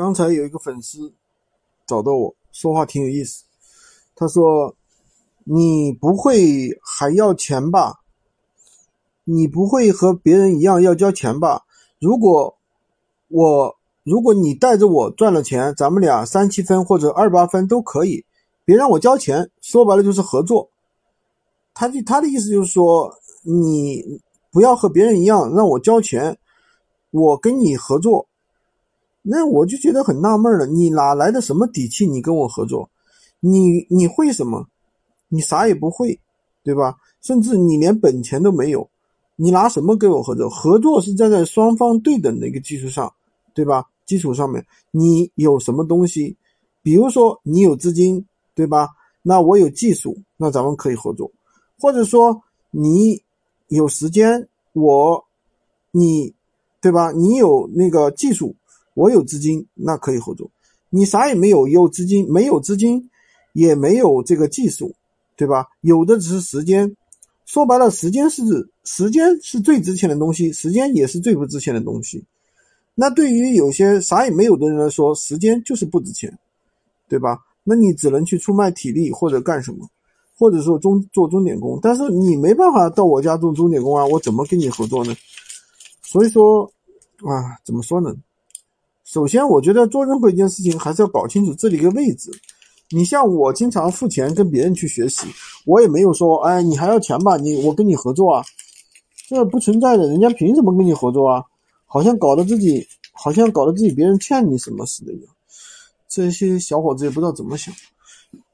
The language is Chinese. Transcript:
刚才有一个粉丝找到我说话挺有意思，他说：“你不会还要钱吧？你不会和别人一样要交钱吧？如果我如果你带着我赚了钱，咱们俩三七分或者二八分都可以，别让我交钱。说白了就是合作。他就他的意思就是说，你不要和别人一样让我交钱，我跟你合作。”那我就觉得很纳闷了，你哪来的什么底气？你跟我合作，你你会什么？你啥也不会，对吧？甚至你连本钱都没有，你拿什么跟我合作？合作是站在双方对等的一个基础上，对吧？基础上面你有什么东西？比如说你有资金，对吧？那我有技术，那咱们可以合作。或者说你有时间，我你对吧？你有那个技术。我有资金，那可以合作。你啥也没有，有资金没有资金，也没有这个技术，对吧？有的只是时间。说白了，时间是时间是最值钱的东西，时间也是最不值钱的东西。那对于有些啥也没有的人来说，时间就是不值钱，对吧？那你只能去出卖体力或者干什么，或者说钟做钟点工。但是你没办法到我家做钟点工啊，我怎么跟你合作呢？所以说啊，怎么说呢？首先，我觉得做任何一件事情还是要搞清楚自己一个位置。你像我经常付钱跟别人去学习，我也没有说，哎，你还要钱吧？你我跟你合作啊，这不存在的。人家凭什么跟你合作啊？好像搞得自己，好像搞得自己别人欠你什么似的一样。这些小伙子也不知道怎么想。